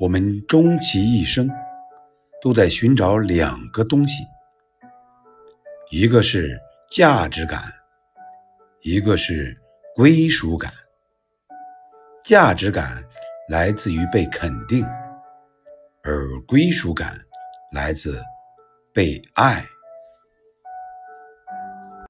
我们终其一生都在寻找两个东西一个是价值感一个是归属感。价值感来自于被肯定而归属感来自被爱